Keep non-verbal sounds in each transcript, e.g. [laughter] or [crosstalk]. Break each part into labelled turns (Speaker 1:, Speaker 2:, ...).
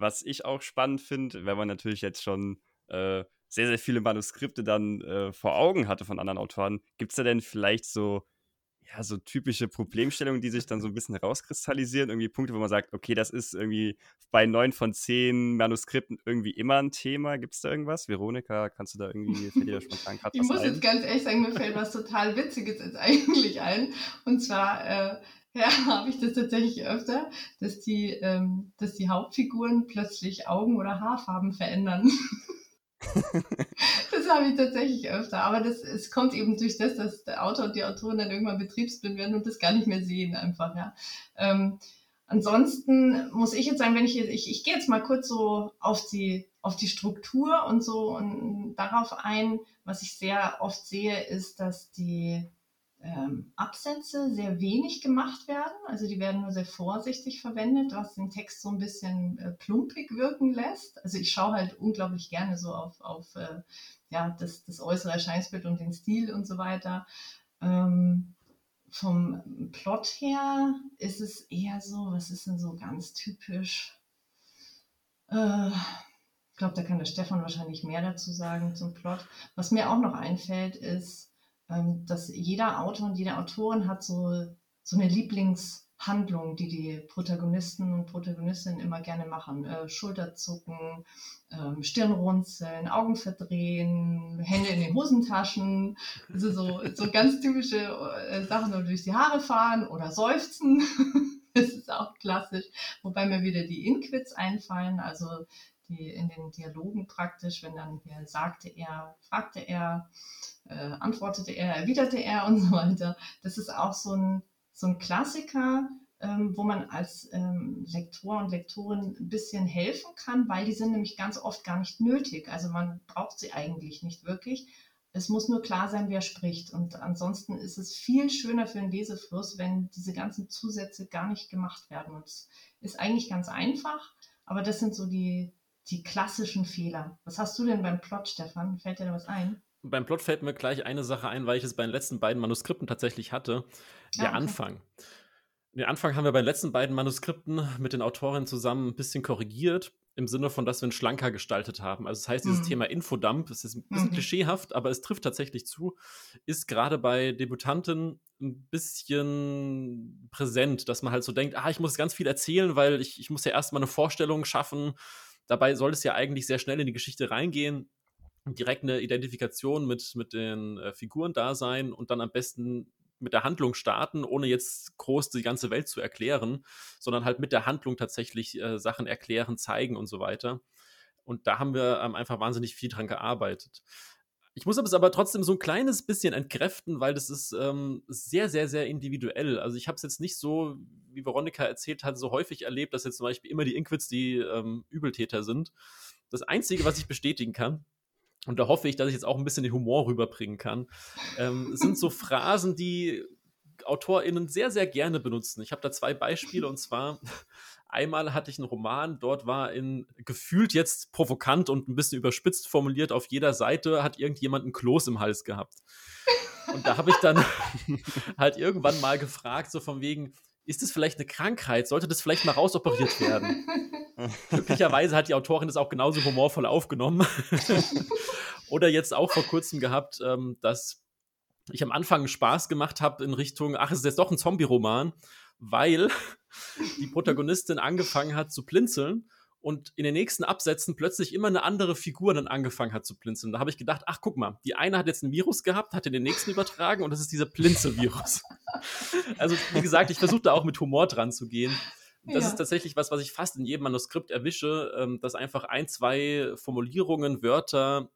Speaker 1: was ich auch spannend finde, wenn man natürlich jetzt schon äh, sehr, sehr viele Manuskripte dann äh, vor Augen hatte von anderen Autoren, gibt es da denn vielleicht so ja, so typische Problemstellungen, die sich dann so ein bisschen herauskristallisieren. Irgendwie Punkte, wo man sagt, okay, das ist irgendwie bei neun von zehn Manuskripten irgendwie immer ein Thema. Gibt es da irgendwas? Veronika, kannst du da irgendwie, fällt dir da spontan
Speaker 2: gerade Ich muss ein? jetzt ganz ehrlich sagen, mir fällt was total Witziges jetzt [laughs] eigentlich ein. Und zwar, äh, ja, [laughs] habe ich das tatsächlich öfter, dass die, ähm, dass die Hauptfiguren plötzlich Augen- oder Haarfarben verändern. [laughs] das habe ich tatsächlich öfter. Aber das, es kommt eben durch das, dass der Autor und die Autorin dann irgendwann betriebsblind werden und das gar nicht mehr sehen einfach, ja. Ähm, ansonsten muss ich jetzt sagen, wenn ich jetzt, ich, ich gehe jetzt mal kurz so auf die, auf die Struktur und so und darauf ein, was ich sehr oft sehe, ist, dass die ähm, Absätze sehr wenig gemacht werden. Also die werden nur sehr vorsichtig verwendet, was den Text so ein bisschen äh, plumpig wirken lässt. Also ich schaue halt unglaublich gerne so auf, auf äh, ja, das, das äußere Erscheinungsbild und den Stil und so weiter. Ähm, vom Plot her ist es eher so, was ist denn so ganz typisch? Äh, ich glaube, da kann der Stefan wahrscheinlich mehr dazu sagen zum Plot. Was mir auch noch einfällt, ist, ähm, dass jeder Autor und jede Autorin hat so, so eine Lieblingshandlung, die die Protagonisten und Protagonistinnen immer gerne machen. Äh, Schulterzucken, ähm, Stirnrunzeln, Augen verdrehen, Hände in den Hosentaschen, also so, so ganz typische äh, Sachen, oder durch die Haare fahren oder seufzen. [laughs] das ist auch klassisch. Wobei mir wieder die Inquits einfallen, also die in den Dialogen praktisch, wenn dann hier sagte er, fragte er, äh, antwortete er, erwiderte er und [laughs] so weiter. Das ist auch so ein, so ein Klassiker, ähm, wo man als ähm, Lektor und Lektorin ein bisschen helfen kann, weil die sind nämlich ganz oft gar nicht nötig. Also man braucht sie eigentlich nicht wirklich. Es muss nur klar sein, wer spricht. Und ansonsten ist es viel schöner für den Lesefluss, wenn diese ganzen Zusätze gar nicht gemacht werden. Und es ist eigentlich ganz einfach, aber das sind so die, die klassischen Fehler. Was hast du denn beim Plot, Stefan? Fällt dir da was ein?
Speaker 3: Beim Plot fällt mir gleich eine Sache ein, weil ich es bei den letzten beiden Manuskripten tatsächlich hatte. Der ah, okay. Anfang. Den Anfang haben wir bei den letzten beiden Manuskripten mit den Autorinnen zusammen ein bisschen korrigiert, im Sinne von, dass wir ihn schlanker gestaltet haben. Also das heißt, dieses mhm. Thema Infodump, es ist ein bisschen mhm. klischeehaft, aber es trifft tatsächlich zu, ist gerade bei Debutanten ein bisschen präsent, dass man halt so denkt, ah, ich muss ganz viel erzählen, weil ich, ich muss ja erstmal eine Vorstellung schaffen, Dabei soll es ja eigentlich sehr schnell in die Geschichte reingehen, direkt eine Identifikation mit, mit den äh, Figuren da sein und dann am besten mit der Handlung starten, ohne jetzt groß die ganze Welt zu erklären, sondern halt mit der Handlung tatsächlich äh, Sachen erklären, zeigen und so weiter. Und da haben wir ähm, einfach wahnsinnig viel dran gearbeitet. Ich muss es aber trotzdem so ein kleines bisschen entkräften, weil das ist ähm, sehr, sehr, sehr individuell. Also ich habe es jetzt nicht so, wie Veronika erzählt hat, so häufig erlebt, dass jetzt zum Beispiel immer die Inquits die ähm, Übeltäter sind. Das Einzige, was ich bestätigen kann, und da hoffe ich, dass ich jetzt auch ein bisschen den Humor rüberbringen kann, ähm, sind so [laughs] Phrasen, die AutorInnen sehr, sehr gerne benutzen. Ich habe da zwei Beispiele und zwar Einmal hatte ich einen Roman, dort war in gefühlt jetzt provokant und ein bisschen überspitzt formuliert, auf jeder Seite hat irgendjemand ein Kloß im Hals gehabt. Und da habe ich dann [laughs] halt irgendwann mal gefragt, so von wegen, ist das vielleicht eine Krankheit? Sollte das vielleicht mal rausoperiert werden? [laughs] Glücklicherweise hat die Autorin das auch genauso humorvoll aufgenommen. [laughs] Oder jetzt auch vor kurzem gehabt, ähm, dass ich am Anfang Spaß gemacht habe in Richtung, ach, es ist jetzt doch ein Zombie-Roman weil die Protagonistin angefangen hat zu blinzeln und in den nächsten Absätzen plötzlich immer eine andere Figur dann angefangen hat zu blinzeln. Da habe ich gedacht, ach guck mal, die eine hat jetzt ein Virus gehabt, hat den nächsten übertragen und das ist dieser Blinzelvirus. [laughs] also wie gesagt, ich versuche da auch mit Humor dran zu gehen. Das ja. ist tatsächlich was, was ich fast in jedem Manuskript erwische, ähm, dass einfach ein, zwei Formulierungen, Wörter,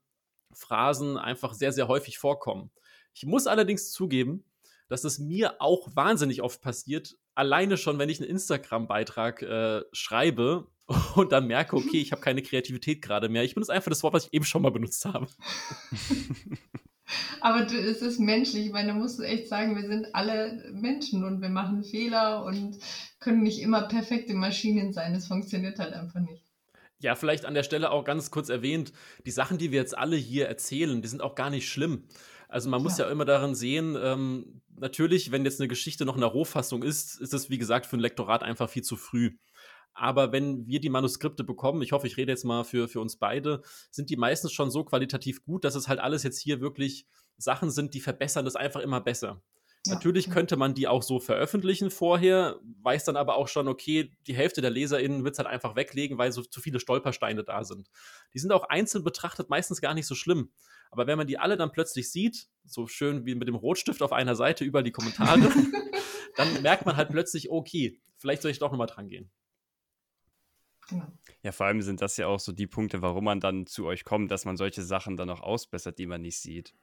Speaker 3: Phrasen einfach sehr, sehr häufig vorkommen. Ich muss allerdings zugeben, dass es mir auch wahnsinnig oft passiert, alleine schon, wenn ich einen Instagram-Beitrag äh, schreibe [laughs] und dann merke, okay, ich habe keine Kreativität gerade mehr. Ich benutze einfach das Wort, was ich eben schon mal benutzt habe. [laughs]
Speaker 2: Aber du, es ist menschlich. Ich meine, da musst du echt sagen, wir sind alle Menschen und wir machen Fehler und können nicht immer perfekte Maschinen sein. Das funktioniert halt einfach nicht.
Speaker 3: Ja, vielleicht an der Stelle auch ganz kurz erwähnt, die Sachen, die wir jetzt alle hier erzählen, die sind auch gar nicht schlimm. Also man muss ja, ja immer daran sehen, ähm, natürlich, wenn jetzt eine Geschichte noch in der Rohfassung ist, ist es, wie gesagt, für ein Lektorat einfach viel zu früh. Aber wenn wir die Manuskripte bekommen, ich hoffe, ich rede jetzt mal für, für uns beide, sind die meistens schon so qualitativ gut, dass es halt alles jetzt hier wirklich Sachen sind, die verbessern das einfach immer besser. Ja. Natürlich könnte man die auch so veröffentlichen vorher, weiß dann aber auch schon, okay, die Hälfte der LeserInnen wird es halt einfach weglegen, weil so zu viele Stolpersteine da sind. Die sind auch einzeln betrachtet meistens gar nicht so schlimm. Aber wenn man die alle dann plötzlich sieht, so schön wie mit dem Rotstift auf einer Seite überall die Kommentare, [laughs] dann merkt man halt plötzlich, okay, vielleicht soll ich doch nochmal dran gehen.
Speaker 1: Genau. Ja, vor allem sind das ja auch so die Punkte, warum man dann zu euch kommt, dass man solche Sachen dann auch ausbessert, die man nicht sieht.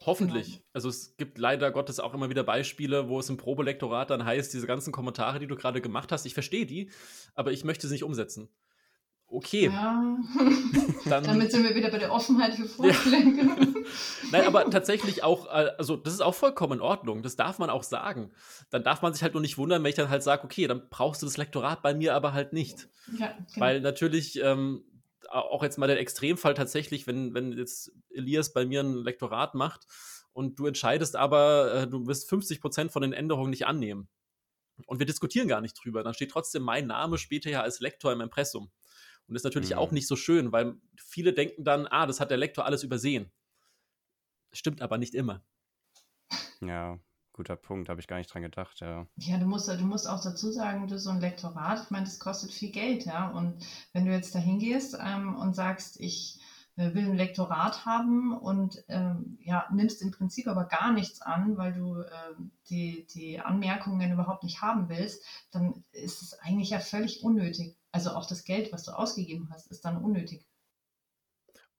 Speaker 3: Hoffentlich. Genau. Also es gibt leider Gottes auch immer wieder Beispiele, wo es im Probelektorat dann heißt, diese ganzen Kommentare, die du gerade gemacht hast, ich verstehe die, aber ich möchte sie nicht umsetzen. Okay. Ja. [laughs]
Speaker 2: Dann, Damit sind wir wieder bei der Offenheit für Vorschläge. Ja. [laughs]
Speaker 3: Nein, aber tatsächlich auch, äh, also das ist auch vollkommen in Ordnung. Das darf man auch sagen. Dann darf man sich halt nur nicht wundern, wenn ich dann halt sage, okay, dann brauchst du das Lektorat bei mir aber halt nicht. Ja, genau. Weil natürlich ähm, auch jetzt mal der Extremfall tatsächlich, wenn, wenn jetzt Elias bei mir ein Lektorat macht und du entscheidest aber, äh, du wirst 50 Prozent von den Änderungen nicht annehmen. Und wir diskutieren gar nicht drüber. Dann steht trotzdem mein Name später ja als Lektor im Impressum. Und ist natürlich mhm. auch nicht so schön, weil viele denken dann, ah, das hat der Lektor alles übersehen. Stimmt aber nicht immer.
Speaker 1: Ja, guter Punkt, habe ich gar nicht dran gedacht, ja.
Speaker 2: Ja, du musst, du musst auch dazu sagen, du so ein Lektorat, ich meine, das kostet viel Geld, ja. Und wenn du jetzt da hingehst ähm, und sagst, ich will ein Lektorat haben und ähm, ja, nimmst im Prinzip aber gar nichts an, weil du äh, die, die Anmerkungen überhaupt nicht haben willst, dann ist es eigentlich ja völlig unnötig. Also auch das Geld, was du ausgegeben hast, ist dann unnötig.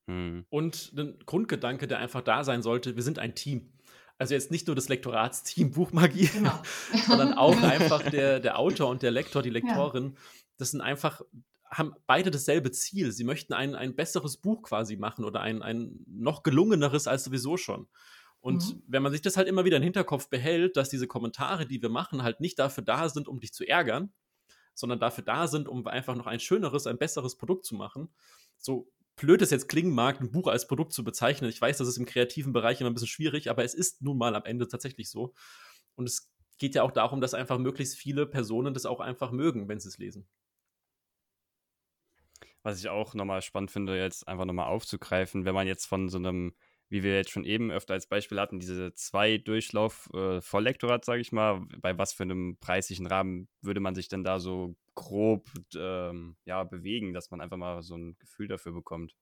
Speaker 3: Hm. Und ein Grundgedanke, der einfach da sein sollte, wir sind ein Team. Also jetzt nicht nur das Lektoratsteam [laughs] Buchmagie, genau. sondern auch [laughs] einfach der, der Autor und der Lektor, die Lektorin. Ja. Das sind einfach, haben beide dasselbe Ziel. Sie möchten ein, ein besseres Buch quasi machen oder ein, ein noch gelungeneres als sowieso schon. Und mhm. wenn man sich das halt immer wieder im Hinterkopf behält, dass diese Kommentare, die wir machen, halt nicht dafür da sind, um dich zu ärgern, sondern dafür da sind, um einfach noch ein schöneres, ein besseres Produkt zu machen. So blöd es jetzt klingen mag, ein Buch als Produkt zu bezeichnen. Ich weiß, das ist im kreativen Bereich immer ein bisschen schwierig, aber es ist nun mal am Ende tatsächlich so. Und es geht ja auch darum, dass einfach möglichst viele Personen das auch einfach mögen, wenn sie es lesen.
Speaker 1: Was ich auch nochmal spannend finde, jetzt einfach nochmal aufzugreifen, wenn man jetzt von so einem wie wir jetzt schon eben öfter als Beispiel hatten, diese zwei Durchlauf äh, Volllektorat, sage ich mal, bei was für einem preislichen Rahmen würde man sich denn da so grob ähm, ja, bewegen, dass man einfach mal so ein Gefühl dafür bekommt?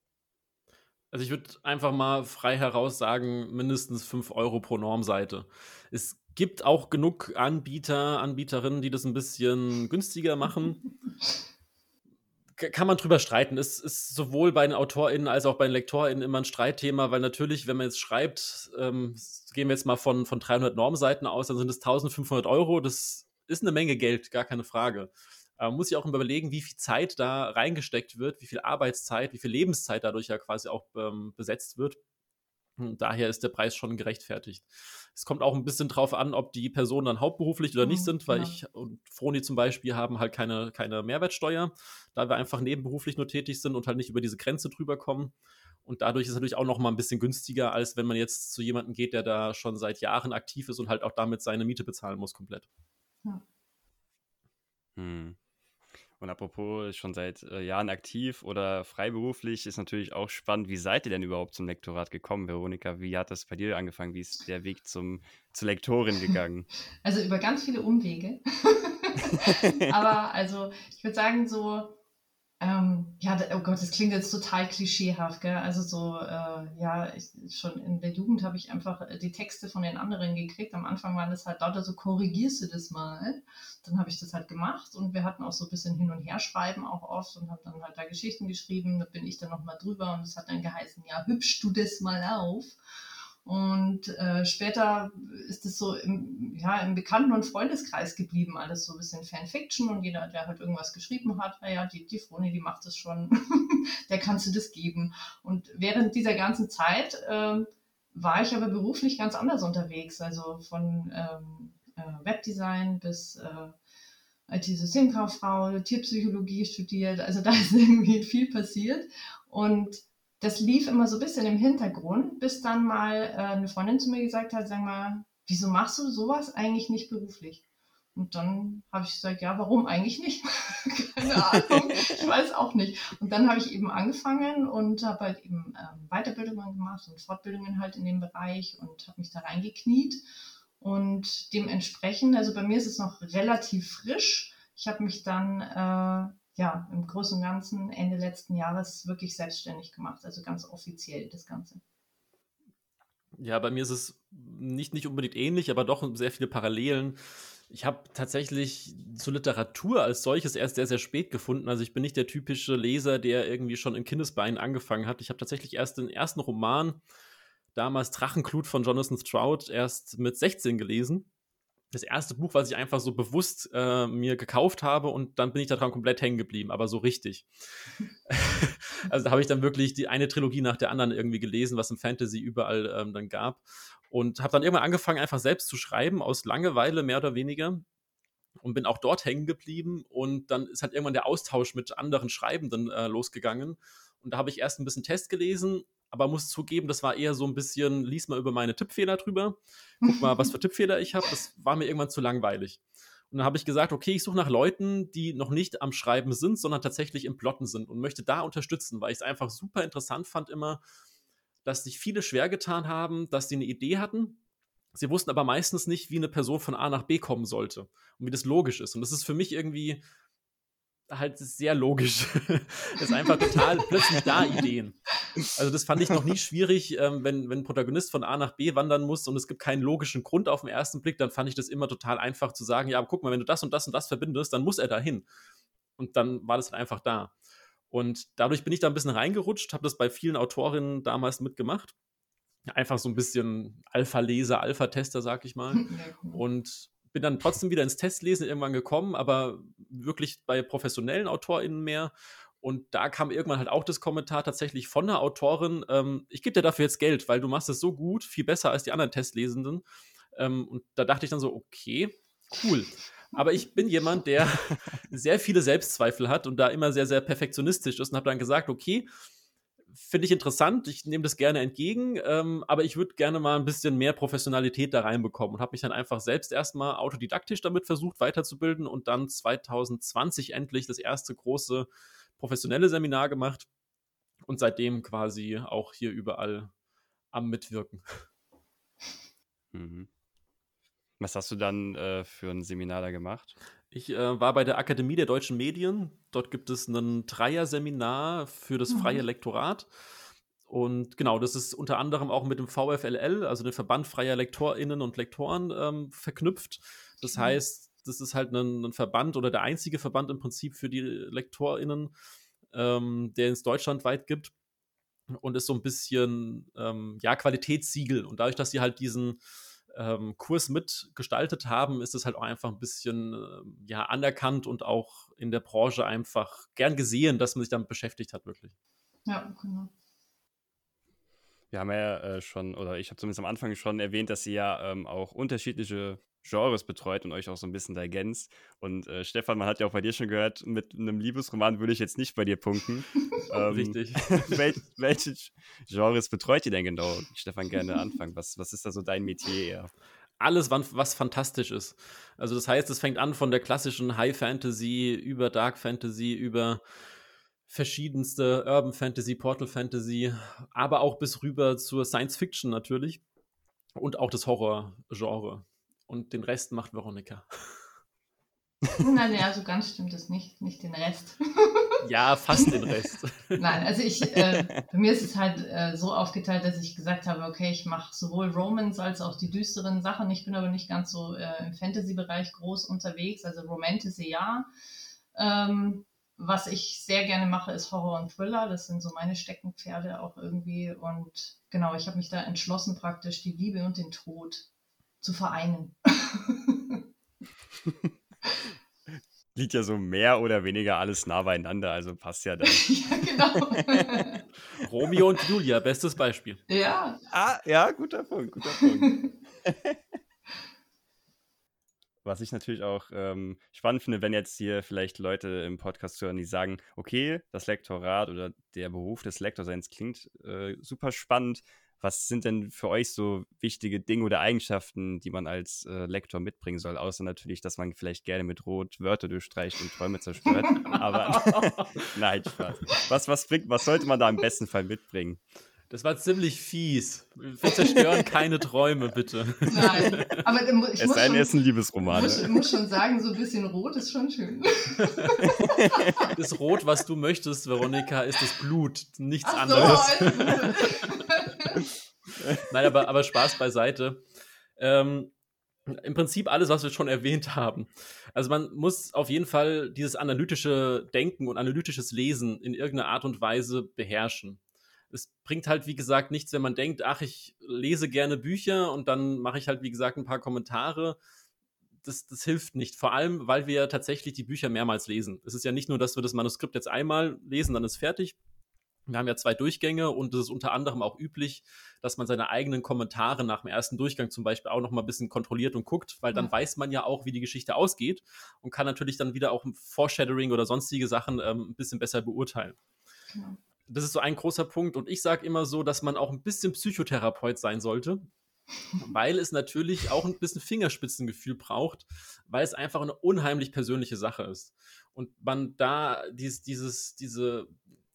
Speaker 3: Also ich würde einfach mal frei heraus sagen, mindestens 5 Euro pro Normseite. Es gibt auch genug Anbieter, Anbieterinnen, die das ein bisschen günstiger machen. [laughs] kann man drüber streiten. Es ist sowohl bei den AutorInnen als auch bei den LektorInnen immer ein Streitthema, weil natürlich, wenn man jetzt schreibt, ähm, gehen wir jetzt mal von, von 300 Normseiten aus, dann sind es 1500 Euro. Das ist eine Menge Geld, gar keine Frage. Aber man muss sich auch überlegen, wie viel Zeit da reingesteckt wird, wie viel Arbeitszeit, wie viel Lebenszeit dadurch ja quasi auch ähm, besetzt wird. Und daher ist der Preis schon gerechtfertigt. Es kommt auch ein bisschen drauf an, ob die Personen dann hauptberuflich oder nicht mhm, sind, weil ja. ich und Froni zum Beispiel haben halt keine, keine Mehrwertsteuer, da wir einfach nebenberuflich nur tätig sind und halt nicht über diese Grenze drüber kommen. Und dadurch ist es natürlich auch noch mal ein bisschen günstiger, als wenn man jetzt zu jemandem geht, der da schon seit Jahren aktiv ist und halt auch damit seine Miete bezahlen muss komplett. Ja.
Speaker 1: Hm. Und apropos schon seit äh, Jahren aktiv oder freiberuflich, ist natürlich auch spannend, wie seid ihr denn überhaupt zum Lektorat gekommen, Veronika? Wie hat das bei dir angefangen? Wie ist der Weg zum, zur Lektorin gegangen? [laughs]
Speaker 2: Also über ganz viele Umwege. [laughs] Aber also ich würde sagen, so ähm, ja, oh Gott, das klingt jetzt total klischeehaft, gell? Also so, äh, ja, ich, schon in der Jugend habe ich einfach äh, die Texte von den anderen gekriegt. Am Anfang waren das halt lauter so, korrigierst du das mal? Dann habe ich das halt gemacht und wir hatten auch so ein bisschen hin und her schreiben auch oft und haben dann halt da Geschichten geschrieben. Da bin ich dann nochmal drüber und es hat dann geheißen, ja, hübsch du das mal auf. Und äh, später ist es so im, ja, im Bekannten- und Freundeskreis geblieben, alles so ein bisschen Fanfiction und jeder, der halt irgendwas geschrieben hat, naja, die, die Froni, die macht das schon, [laughs] der kannst du das geben. Und während dieser ganzen Zeit äh, war ich aber beruflich ganz anders unterwegs, also von ähm, äh, Webdesign bis äh, IT-Systemkauffrau, Tierpsychologie studiert, also [laughs] da ist irgendwie viel passiert. Und das lief immer so ein bisschen im Hintergrund, bis dann mal äh, eine Freundin zu mir gesagt hat, sag mal, wieso machst du sowas eigentlich nicht beruflich? Und dann habe ich gesagt, ja, warum eigentlich nicht? [laughs] Keine Ahnung, ich weiß auch nicht. Und dann habe ich eben angefangen und habe halt eben ähm, Weiterbildungen gemacht und Fortbildungen halt in dem Bereich und habe mich da reingekniet. Und dementsprechend, also bei mir ist es noch relativ frisch. Ich habe mich dann äh, ja im Großen und Ganzen Ende letzten Jahres wirklich selbstständig gemacht, also ganz offiziell das Ganze.
Speaker 3: Ja, bei mir ist es nicht, nicht unbedingt ähnlich, aber doch sehr viele Parallelen. Ich habe tatsächlich zur Literatur als solches erst sehr, sehr spät gefunden. Also ich bin nicht der typische Leser, der irgendwie schon in Kindesbeinen angefangen hat. Ich habe tatsächlich erst den ersten Roman, damals Drachenklut von Jonathan Stroud, erst mit 16 gelesen. Das erste Buch, was ich einfach so bewusst äh, mir gekauft habe und dann bin ich daran komplett hängen geblieben, aber so richtig. [laughs] [laughs] also da habe ich dann wirklich die eine Trilogie nach der anderen irgendwie gelesen, was im Fantasy überall ähm, dann gab und habe dann irgendwann angefangen, einfach selbst zu schreiben, aus Langeweile mehr oder weniger. Und bin auch dort hängen geblieben. Und dann ist halt irgendwann der Austausch mit anderen Schreibenden äh, losgegangen. Und da habe ich erst ein bisschen Test gelesen, aber muss zugeben, das war eher so ein bisschen, lies mal über meine Tippfehler drüber. Guck mal, was für [laughs] Tippfehler ich habe. Das war mir irgendwann zu langweilig. Und dann habe ich gesagt, okay, ich suche nach Leuten, die noch nicht am Schreiben sind, sondern tatsächlich im Plotten sind und möchte da unterstützen, weil ich es einfach super interessant fand, immer dass sich viele schwer getan haben, dass sie eine Idee hatten. Sie wussten aber meistens nicht, wie eine Person von A nach B kommen sollte und wie das logisch ist. Und das ist für mich irgendwie halt sehr logisch. [laughs] ist einfach total plötzlich da Ideen. Also das fand ich noch nie schwierig, ähm, wenn, wenn ein Protagonist von A nach B wandern muss und es gibt keinen logischen Grund auf den ersten Blick, dann fand ich das immer total einfach zu sagen, ja, aber guck mal, wenn du das und das und das verbindest, dann muss er dahin. Und dann war das halt einfach da. Und dadurch bin ich da ein bisschen reingerutscht, habe das bei vielen Autorinnen damals mitgemacht. Einfach so ein bisschen Alpha-Leser, Alpha-Tester, sag ich mal. [laughs] Und bin dann trotzdem wieder ins Testlesen irgendwann gekommen, aber wirklich bei professionellen AutorInnen mehr. Und da kam irgendwann halt auch das Kommentar tatsächlich von der Autorin, ähm, ich gebe dir dafür jetzt Geld, weil du machst es so gut, viel besser als die anderen Testlesenden. Ähm, und da dachte ich dann so, okay, cool. Aber ich bin jemand, der [laughs] sehr viele Selbstzweifel hat und da immer sehr, sehr perfektionistisch ist und habe dann gesagt, okay, finde ich interessant, ich nehme das gerne entgegen, ähm, aber ich würde gerne mal ein bisschen mehr Professionalität da reinbekommen und habe mich dann einfach selbst erstmal autodidaktisch damit versucht weiterzubilden und dann 2020 endlich das erste große professionelle Seminar gemacht und seitdem quasi auch hier überall am Mitwirken.
Speaker 1: Mhm. Was hast du dann äh, für ein Seminar da gemacht?
Speaker 3: Ich äh, war bei der Akademie der deutschen Medien. Dort gibt es ein Dreier-Seminar für das freie mhm. Lektorat. Und genau, das ist unter anderem auch mit dem VFLL, also dem Verband freier LektorInnen und Lektoren, ähm, verknüpft. Das mhm. heißt, das ist halt ein, ein, Verband oder der einzige Verband im Prinzip für die LektorInnen, ähm, der es deutschlandweit gibt. Und ist so ein bisschen, ähm, ja, Qualitätssiegel. Und dadurch, dass sie halt diesen ähm, Kurs mitgestaltet haben, ist es halt auch einfach ein bisschen äh, ja, anerkannt und auch in der Branche einfach gern gesehen, dass man sich damit beschäftigt hat, wirklich.
Speaker 2: Ja, genau.
Speaker 1: Wir haben ja äh, schon, oder ich habe zumindest am Anfang schon erwähnt, dass ihr ja ähm, auch unterschiedliche Genres betreut und euch auch so ein bisschen da ergänzt. Und äh, Stefan, man hat ja auch bei dir schon gehört, mit einem Liebesroman würde ich jetzt nicht bei dir punkten. [laughs]
Speaker 3: ähm, Richtig. [laughs]
Speaker 1: wel welche Genres betreut ihr denn genau? Stefan, gerne anfangen. Was, was ist da so dein Metier eher?
Speaker 3: Alles, was fantastisch ist. Also das heißt, es fängt an von der klassischen High Fantasy über Dark Fantasy, über verschiedenste Urban Fantasy, Portal Fantasy, aber auch bis rüber zur Science Fiction natürlich und auch das Horror-Genre und den Rest macht Veronika. [laughs]
Speaker 2: Nein, ja, so ganz stimmt es nicht, nicht den Rest. [laughs]
Speaker 3: ja, fast den Rest. [laughs]
Speaker 2: Nein, also ich, äh, bei mir ist es halt äh, so aufgeteilt, dass ich gesagt habe, okay, ich mache sowohl Romans als auch die düsteren Sachen. Ich bin aber nicht ganz so äh, im Fantasy-Bereich groß unterwegs, also Romantasy ja. Ähm, was ich sehr gerne mache, ist Horror und Thriller. Das sind so meine Steckenpferde auch irgendwie. Und genau, ich habe mich da entschlossen, praktisch die Liebe und den Tod zu vereinen. [laughs]
Speaker 1: Liegt ja so mehr oder weniger alles nah beieinander, also passt ja dann. [laughs] ja, genau. [laughs]
Speaker 3: Romeo und Julia, bestes Beispiel.
Speaker 2: Ja.
Speaker 1: Ah, ja, guter Punkt, guter Punkt. Was ich natürlich auch ähm, spannend finde, wenn jetzt hier vielleicht Leute im Podcast hören, die sagen, okay, das Lektorat oder der Beruf des Lektorseins klingt äh, super spannend, Was sind denn für euch so wichtige Dinge oder Eigenschaften, die man als äh, Lektor mitbringen soll? Außer natürlich, dass man vielleicht gerne mit Rot Wörter durchstreicht und Träume zerstört. Aber [laughs] nein, Spaß. Was, was, bringt, was sollte man da im besten Fall mitbringen?
Speaker 3: Das war ziemlich fies. Wir zerstören keine Träume, bitte.
Speaker 2: Nein, aber
Speaker 1: ich es muss, schon, ist ein Liebesroman.
Speaker 2: Muss, muss schon sagen, so ein bisschen rot ist schon schön.
Speaker 3: Das Rot, was du möchtest, Veronika, ist das Blut, nichts Ach anderes. Nein, aber, aber Spaß beiseite. Ähm, Im Prinzip alles, was wir schon erwähnt haben. Also man muss auf jeden Fall dieses analytische Denken und analytisches Lesen in irgendeiner Art und Weise beherrschen es bringt halt, wie gesagt, nichts, wenn man denkt, ach, ich lese gerne Bücher und dann mache ich halt, wie gesagt, ein paar Kommentare. Das, das hilft nicht. Vor allem, weil wir ja tatsächlich die Bücher mehrmals lesen. Es ist ja nicht nur, dass wir das Manuskript jetzt einmal lesen, dann ist fertig. Wir haben ja zwei Durchgänge und es ist unter anderem auch üblich, dass man seine eigenen Kommentare nach dem ersten Durchgang zum Beispiel auch noch mal ein bisschen kontrolliert und guckt, weil dann ja. weiß man ja auch, wie die Geschichte ausgeht und kann natürlich dann wieder auch im Foreshadowing oder sonstige Sachen ähm, ein bisschen besser beurteilen. Genau das ist so ein großer Punkt. Und ich sage immer so, dass man auch ein bisschen Psychotherapeut sein sollte, [laughs] weil es natürlich auch ein bisschen Fingerspitzengefühl braucht, weil es einfach eine unheimlich persönliche Sache ist. Und man da dies, dieses, diese,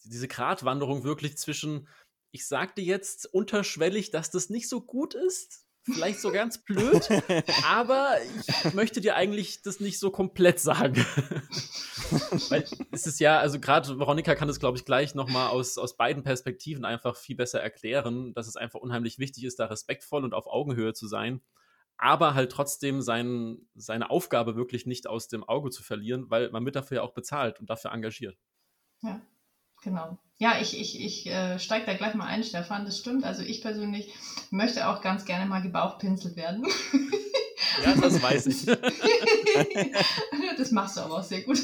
Speaker 3: diese Gratwanderung wirklich zwischen, ich sagte jetzt unterschwellig, dass das nicht so gut ist, vielleicht so ganz blöd, [laughs] aber ich möchte dir eigentlich das nicht so komplett sagen. [laughs] Weil es ist ja, also gerade Veronika kann es, glaube ich, gleich nochmal aus, aus beiden Perspektiven einfach viel besser erklären, dass es einfach unheimlich wichtig ist, da respektvoll und auf Augenhöhe zu sein, aber halt trotzdem sein, seine Aufgabe wirklich nicht aus dem Auge zu verlieren, weil man mit dafür ja auch bezahlt und dafür engagiert.
Speaker 2: Ja, genau. Ja, ich, ich, ich äh, steige da gleich mal ein, Stefan. Das stimmt. Also ich persönlich möchte auch ganz gerne mal gebauchpinselt werden. [laughs]
Speaker 3: Ja, das [laughs] weiß ich. [laughs]
Speaker 2: das machst du aber auch sehr gut.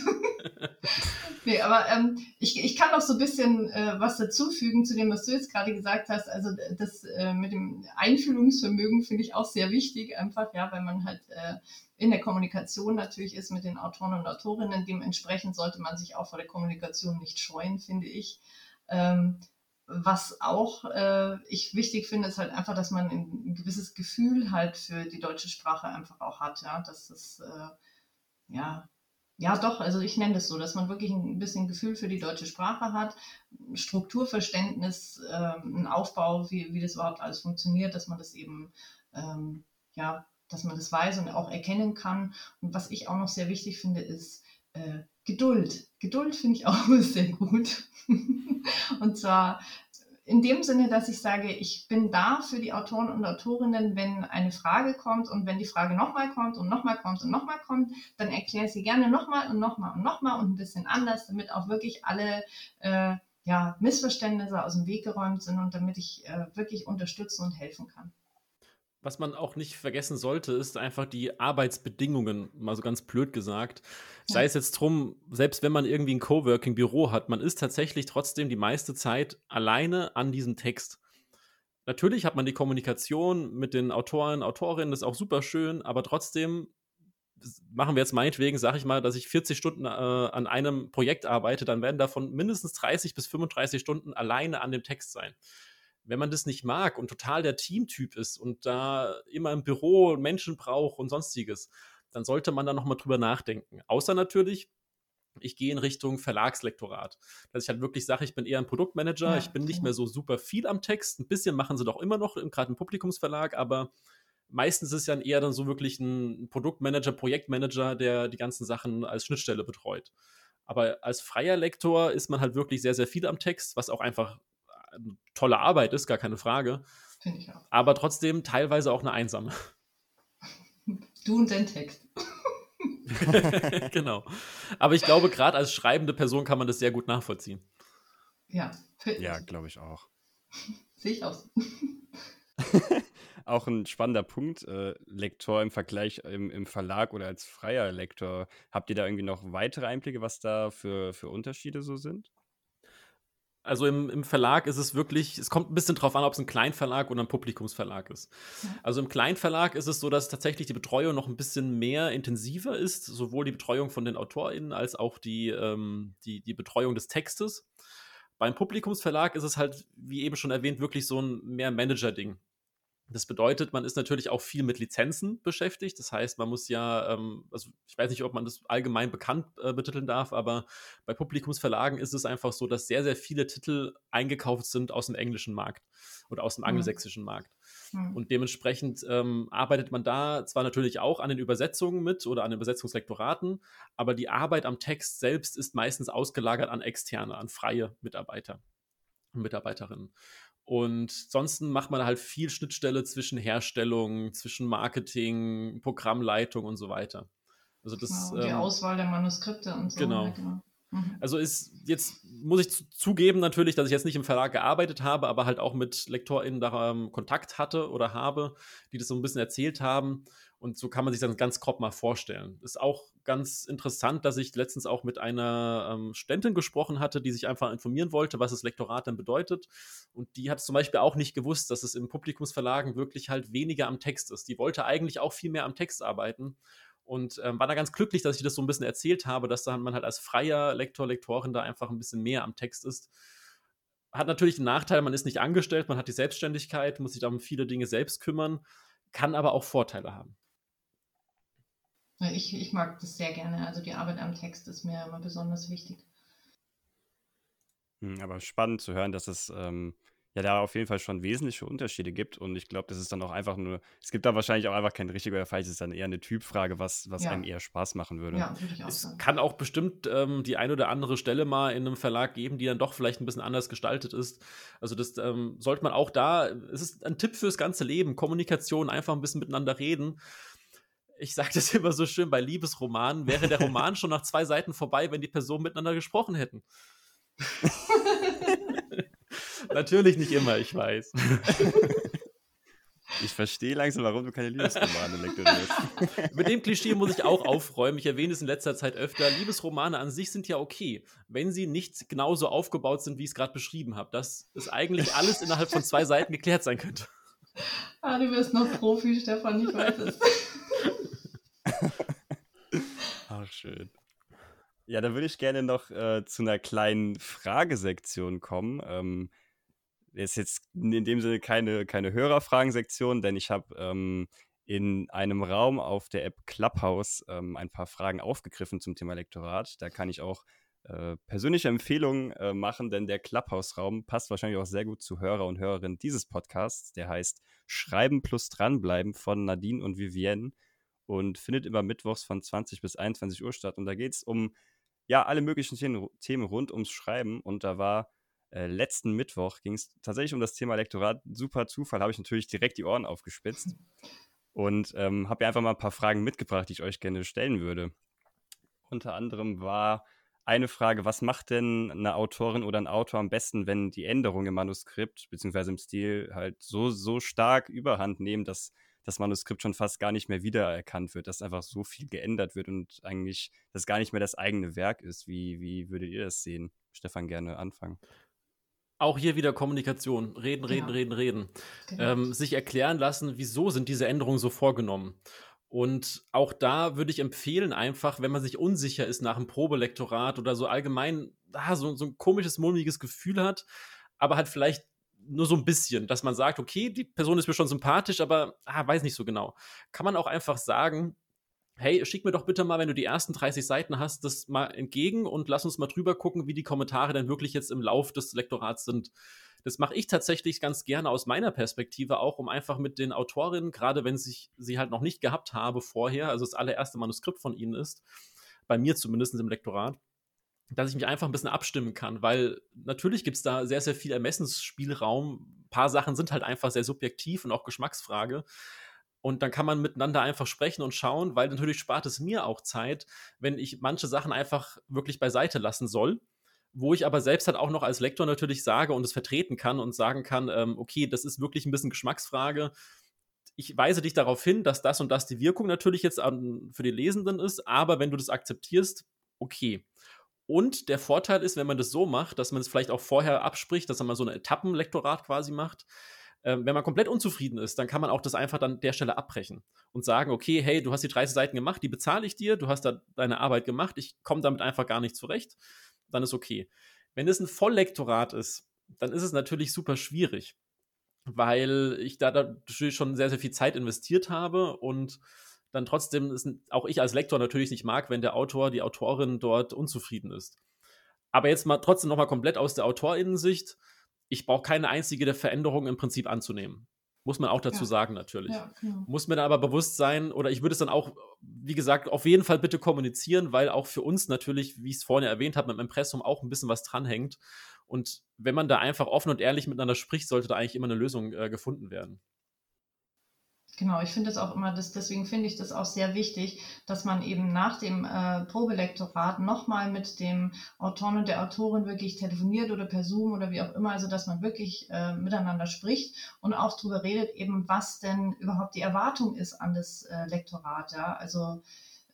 Speaker 2: [laughs] nee, aber ähm, ich, ich kann noch so ein bisschen äh, was dazufügen zu dem, was du jetzt gerade gesagt hast. Also das äh, mit dem Einfühlungsvermögen finde ich auch sehr wichtig, einfach, ja, weil man halt äh, in der Kommunikation natürlich ist mit den Autoren und Autorinnen. Dementsprechend sollte man sich auch vor der Kommunikation nicht scheuen, finde ich. Ähm, was auch äh, ich wichtig finde, ist halt einfach, dass man ein, gewisses Gefühl halt für die deutsche Sprache einfach auch hat, ja, dass es äh, ja ja, doch, also ich nenne das so, dass man wirklich ein bisschen Gefühl für die deutsche Sprache hat, Strukturverständnis, äh, ein Aufbau, wie, wie das überhaupt alles funktioniert, dass man das eben, ähm, ja, dass man das weiß und auch erkennen kann. Und was ich auch noch sehr wichtig finde, ist äh, Geduld. Geduld finde ich [laughs] auch sehr gut. und zwar in dem Sinne, dass ich sage, ich bin da für die Autoren und Autorinnen, wenn eine Frage kommt und wenn die Frage nochmal kommt und nochmal kommt und nochmal kommt, dann erkläre ich sie gerne nochmal und nochmal und nochmal und ein bisschen anders, damit auch wirklich alle äh, ja, Missverständnisse aus dem Weg geräumt sind und damit ich äh, wirklich unterstützen und helfen kann
Speaker 3: was man auch nicht vergessen sollte, ist einfach die Arbeitsbedingungen, mal so ganz blöd gesagt. Ja. Sei es jetzt drum, selbst wenn man irgendwie ein Coworking-Büro hat, man ist tatsächlich trotzdem die meiste Zeit alleine an diesem Text. Natürlich hat man die Kommunikation mit den Autoren, Autorinnen, das ist auch super schön, aber trotzdem machen wir jetzt meinetwegen, sage ich mal, dass ich 40 Stunden äh, an einem Projekt arbeite, dann werden davon mindestens 30 bis 35 Stunden alleine an dem Text sein wenn man das nicht mag und total der Teamtyp ist und da immer im Büro Menschen braucht und sonstiges, dann sollte man da nochmal drüber nachdenken. Außer natürlich, ich gehe in Richtung Verlagslektorat. Dass ich halt wirklich sage, ich bin eher ein Produktmanager, ja, ich bin nicht mehr so super viel am Text. Ein bisschen machen sie doch immer noch, gerade im Publikumsverlag, aber meistens ist es ja eher dann so wirklich ein Produktmanager, Projektmanager, der die ganzen Sachen als Schnittstelle betreut. Aber als freier Lektor ist man halt wirklich sehr, sehr viel am Text, was auch einfach tolle Arbeit ist, gar keine Frage. Finde ich auch. Aber trotzdem teilweise auch eine einsame. [laughs]
Speaker 2: Du und dein Text. [laughs]
Speaker 3: genau. Aber ich glaube, gerade als schreibende Person kann man das sehr gut nachvollziehen.
Speaker 2: Ja,
Speaker 1: ja, glaube ich auch. [laughs]
Speaker 2: Sehe ich aus.
Speaker 1: auch ein spannender Punkt, äh, Lektor im Vergleich im, im, Verlag oder als freier Lektor. Habt ihr da irgendwie noch weitere Einblicke, was da für, für Unterschiede so sind?
Speaker 3: Also im, im Verlag ist es wirklich, es kommt ein bisschen drauf an, ob es ein Kleinverlag oder ein Publikumsverlag ist. Also im Kleinverlag ist es so, dass tatsächlich die Betreuung noch ein bisschen mehr intensiver ist, sowohl die Betreuung von den AutorInnen als auch die, ähm, die, die Betreuung des Textes. beim Publikumsverlag ist es halt, wie eben schon erwähnt, wirklich so ein mehr Manager-Ding. Das bedeutet, man ist natürlich auch viel mit Lizenzen beschäftigt. Das heißt, man muss ja, ähm, also ich weiß nicht, ob man das allgemein bekannt äh, betiteln darf, aber bei Publikumsverlagen ist es einfach so, dass sehr, sehr viele Titel eingekauft sind aus dem englischen Markt oder aus dem mhm. angelsächsischen Markt. Mhm. Und dementsprechend ähm, arbeitet man da zwar natürlich auch an den Übersetzungen mit oder an den Übersetzungslektoraten, aber die Arbeit am Text selbst ist meistens ausgelagert an externe, an freie Mitarbeiter und Mitarbeiterinnen. Und sonst macht man halt viel Schnittstelle zwischen Herstellung, zwischen Marketing, Programmleitung und so weiter.
Speaker 2: Also das, wow, die ähm, Auswahl der Manuskripte und so.
Speaker 3: Genau. genau. Mhm. Also ist jetzt, muss ich zugeben natürlich, dass ich jetzt nicht im Verlag gearbeitet habe, aber halt auch mit LektorInnen da ähm, Kontakt hatte oder habe, die das so ein bisschen erzählt haben. Und so kann man sich das ganz grob mal vorstellen. Ist auch ganz interessant, dass ich letztens auch mit einer ähm, Studentin gesprochen hatte, die sich einfach informieren wollte, was das Lektorat denn bedeutet. Und die hat zum Beispiel auch nicht gewusst, dass es im Publikumsverlagen wirklich halt weniger am Text ist. Die wollte eigentlich auch viel mehr am Text arbeiten und ähm, war da ganz glücklich, dass ich das so ein bisschen erzählt habe, dass dann man halt als freier Lektor, Lektorin da einfach ein bisschen mehr am Text ist. Hat natürlich den Nachteil, man ist nicht angestellt, man hat die Selbstständigkeit, muss sich da um viele Dinge selbst kümmern, kann aber auch Vorteile haben.
Speaker 2: Ich, ich mag das sehr gerne. Also die Arbeit am Text ist mir immer besonders wichtig.
Speaker 1: Hm, aber spannend zu hören, dass es ähm, ja da auf jeden Fall schon wesentliche Unterschiede gibt. Und ich glaube, das ist dann auch einfach nur, es gibt da wahrscheinlich auch einfach kein richtig oder falsch, es ist dann eher eine Typfrage, was, was ja. einem eher Spaß machen würde. Ja,
Speaker 3: würde ich auch es sagen. kann auch bestimmt ähm, die eine oder andere Stelle mal in einem Verlag geben, die dann doch vielleicht ein bisschen anders gestaltet ist. Also das ähm, sollte man auch da, es ist ein Tipp fürs ganze Leben, Kommunikation, einfach ein bisschen miteinander reden ich sage das [laughs] immer so schön bei Liebesromanen, wäre der Roman schon nach zwei Seiten vorbei, wenn die Personen miteinander gesprochen hätten. [laughs] Natürlich nicht immer, ich weiß. [laughs]
Speaker 1: Ich verstehe langsam, warum du keine Liebesromane lektorierst.
Speaker 3: Mit dem Klischee muss ich auch aufräumen. Ich erwähne es in letzter Zeit öfter. Liebesromane an sich sind ja okay, wenn sie nicht genauso aufgebaut sind, wie ich es gerade beschrieben habe. Dass es eigentlich alles innerhalb von zwei Seiten geklärt sein könnte.
Speaker 2: Ah, du wirst noch Profi, Stefan, ich weiß es. [laughs]
Speaker 1: Ach, schön. Ja, da würde ich gerne noch äh, zu einer kleinen Fragesektion kommen. Ähm, ist jetzt in dem Sinne keine, keine Hörerfragensektion, denn ich habe ähm, in einem Raum auf der App Clubhouse ähm, ein paar Fragen aufgegriffen zum Thema Lektorat. Da kann ich auch äh, persönliche Empfehlungen äh, machen, denn der Clubhouse-Raum passt wahrscheinlich auch sehr gut zu Hörer und Hörerinnen dieses Podcasts. Der heißt Schreiben plus Dranbleiben von Nadine und Vivienne und findet immer mittwochs von 20 bis 21 Uhr statt. Und da geht es um ja alle möglichen Themen, rund ums Schreiben. Und da war äh, letzten Mittwoch ging es tatsächlich um das Thema Lektorat. Super Zufall, habe ich natürlich direkt die Ohren aufgespitzt [laughs] und ähm, habe einfach mal ein paar Fragen mitgebracht, die ich euch gerne stellen würde. Unter anderem war eine Frage, was macht denn eine Autorin oder ein Autor am besten, wenn die Änderungen im Manuskript bzw. im Stil halt so, so stark überhand nehmen, dass das Manuskript schon fast gar nicht mehr wiedererkannt wird, dass einfach so viel geändert wird und eigentlich das gar nicht mehr das eigene Werk ist. Wie, wie würdet ihr das sehen? Stefan, gerne anfangen.
Speaker 3: Auch hier wieder Kommunikation. Reden, reden, ja. reden, reden. Genau. Ähm, sich erklären lassen, wieso sind diese Änderungen so vorgenommen. Und auch da würde ich empfehlen, einfach, wenn man sich unsicher ist nach einem Probelektorat oder so allgemein ah, so, so ein komisches, mulmiges Gefühl hat, aber halt vielleicht nur so ein bisschen, dass man sagt, okay, die Person ist mir schon sympathisch, aber ah, weiß nicht so genau. Kann man auch einfach sagen, hey, schick mir doch bitte mal, wenn du die ersten 30 Seiten hast, das mal entgegen und lass uns mal drüber gucken, wie die Kommentare denn wirklich jetzt im Lauf des Lektorats sind. Das mache ich tatsächlich ganz gerne aus meiner Perspektive auch, um einfach mit den Autorinnen, gerade wenn ich sie halt noch nicht gehabt habe vorher, also das allererste Manuskript von ihnen ist, bei mir zumindest im Lektorat, dass ich mich einfach ein bisschen abstimmen kann, weil natürlich gibt es da sehr, sehr viel Ermessensspielraum. Ein paar Sachen sind halt einfach sehr subjektiv und auch Geschmacksfrage. Und dann kann man miteinander einfach sprechen und schauen, weil natürlich spart es mir auch Zeit, wenn ich manche Sachen einfach wirklich beiseite lassen soll, wo ich aber selbst halt auch noch als Lektor natürlich sage und es vertreten kann und sagen kann, ähm, okay, das ist wirklich ein bisschen Geschmacksfrage. Ich weise dich darauf hin, dass das und das die Wirkung natürlich jetzt an, für die Lesenden ist, aber wenn du das akzeptierst, okay. Und der Vorteil ist, wenn man das so macht, dass man es vielleicht auch vorher abspricht, dass man so ein Etappenlektorat quasi macht. Ähm, wenn man komplett unzufrieden ist, dann kann man auch das einfach dann der Stelle abbrechen und sagen, okay, hey, du hast die 30 Seiten gemacht, die bezahle ich dir, du hast da deine Arbeit gemacht, ich komme damit einfach gar nicht zurecht, dann ist okay. Wenn es ein Volllektorat ist, dann ist es natürlich super schwierig, weil ich da natürlich schon sehr, sehr viel Zeit investiert habe und dann trotzdem auch ich als Lektor natürlich nicht mag, wenn der Autor, die Autorin dort unzufrieden ist. Aber jetzt mal trotzdem nochmal komplett aus der Autorinnensicht. Ich brauche keine einzige Veränderung im Prinzip anzunehmen. Muss man auch dazu ja. sagen, natürlich. Ja, genau. Muss mir dann aber bewusst sein, oder ich würde es dann auch, wie gesagt, auf jeden Fall bitte kommunizieren, weil auch für uns natürlich, wie ich es vorhin erwähnt habe, mit dem Impressum auch ein bisschen was dranhängt. Und wenn man da einfach offen und ehrlich miteinander spricht, sollte da eigentlich immer eine Lösung äh, gefunden werden.
Speaker 2: Genau, ich finde es auch immer, das, deswegen finde ich das auch sehr wichtig, dass man eben nach dem äh, Probelektorat nochmal mit dem Autoren und der Autorin wirklich telefoniert oder per Zoom oder wie auch immer, also dass man wirklich äh, miteinander spricht und auch darüber redet, eben was denn überhaupt die Erwartung ist an das äh, Lektorat. Ja? Also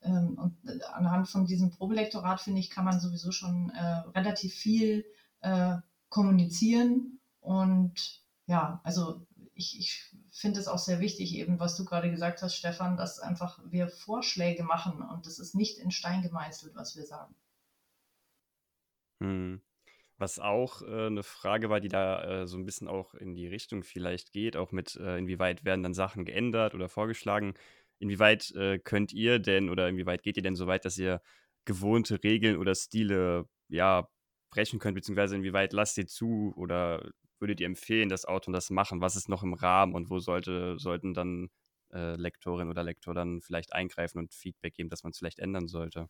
Speaker 2: ähm, und äh, anhand von diesem Probelektorat, finde ich, kann man sowieso schon äh, relativ viel äh, kommunizieren und ja, also ich, ich finde es auch sehr wichtig, eben was du gerade gesagt hast, Stefan, dass einfach wir Vorschläge machen und das ist nicht in Stein gemeißelt, was wir sagen.
Speaker 1: Hm. Was auch äh, eine Frage war, die da äh, so ein bisschen auch in die Richtung vielleicht geht, auch mit, äh, inwieweit werden dann Sachen geändert oder vorgeschlagen. Inwieweit äh, könnt ihr denn oder inwieweit geht ihr denn so weit, dass ihr gewohnte Regeln oder Stile ja brechen könnt, beziehungsweise inwieweit lasst ihr zu oder würdet ihr empfehlen, dass Autoren das machen? Was ist noch im Rahmen und wo sollte, sollten dann äh, Lektorin oder Lektor dann vielleicht eingreifen und Feedback geben, dass man es vielleicht ändern sollte?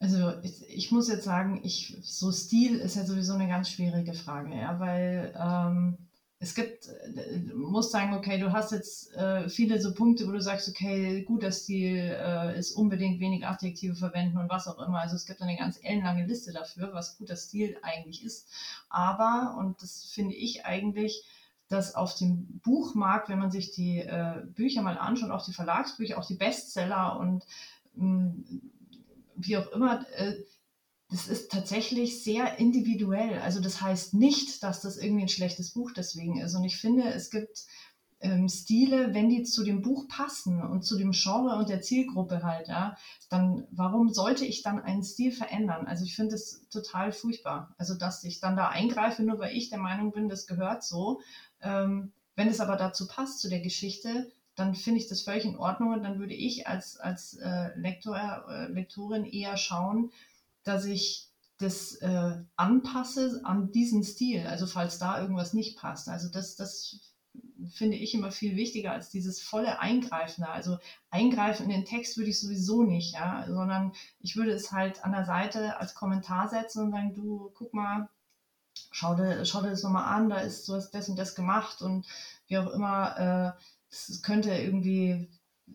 Speaker 2: Also ich, ich, muss jetzt sagen, ich, so Stil ist ja sowieso eine ganz schwierige Frage, ja, weil ähm, es gibt, äh, muss sagen, okay, du hast jetzt äh, viele so Punkte, wo du sagst, okay, guter Stil äh, ist unbedingt wenig Adjektive verwenden und was auch immer. Also es gibt eine ganz ellenlange Liste dafür, was guter Stil eigentlich ist. Aber, und das finde ich eigentlich, dass auf dem Buchmarkt, wenn man sich die äh, Bücher mal anschaut, auch die Verlagsbücher, auch die Bestseller und mh, mm, wie auch immer, äh, das ist tatsächlich sehr individuell. Also das heißt nicht, dass das irgendwie ein schlechtes Buch deswegen ist. Und ich finde, es gibt ähm, Stile, wenn die zu dem Buch passen und zu dem Genre und der Zielgruppe halt, ja, dann warum sollte ich dann einen Stil verändern? Also ich finde es total furchtbar. Also dass ich dann da eingreife, nur weil ich der Meinung bin, das gehört so. Ähm, wenn es aber dazu passt, zu der Geschichte, dann finde ich das völlig in Ordnung und dann würde ich als, als äh, Lektor, äh, Lektorin eher schauen, dass ich das äh, anpasse an diesen Stil, also falls da irgendwas nicht passt. Also das, das finde ich immer viel wichtiger als dieses volle Eingreifen. Also eingreifen in den Text würde ich sowieso nicht, ja, sondern ich würde es halt an der Seite als Kommentar setzen und sagen, du, guck mal, schau dir, schau dir das nochmal an, da ist sowas das und das gemacht und wie auch immer, äh, könnte irgendwie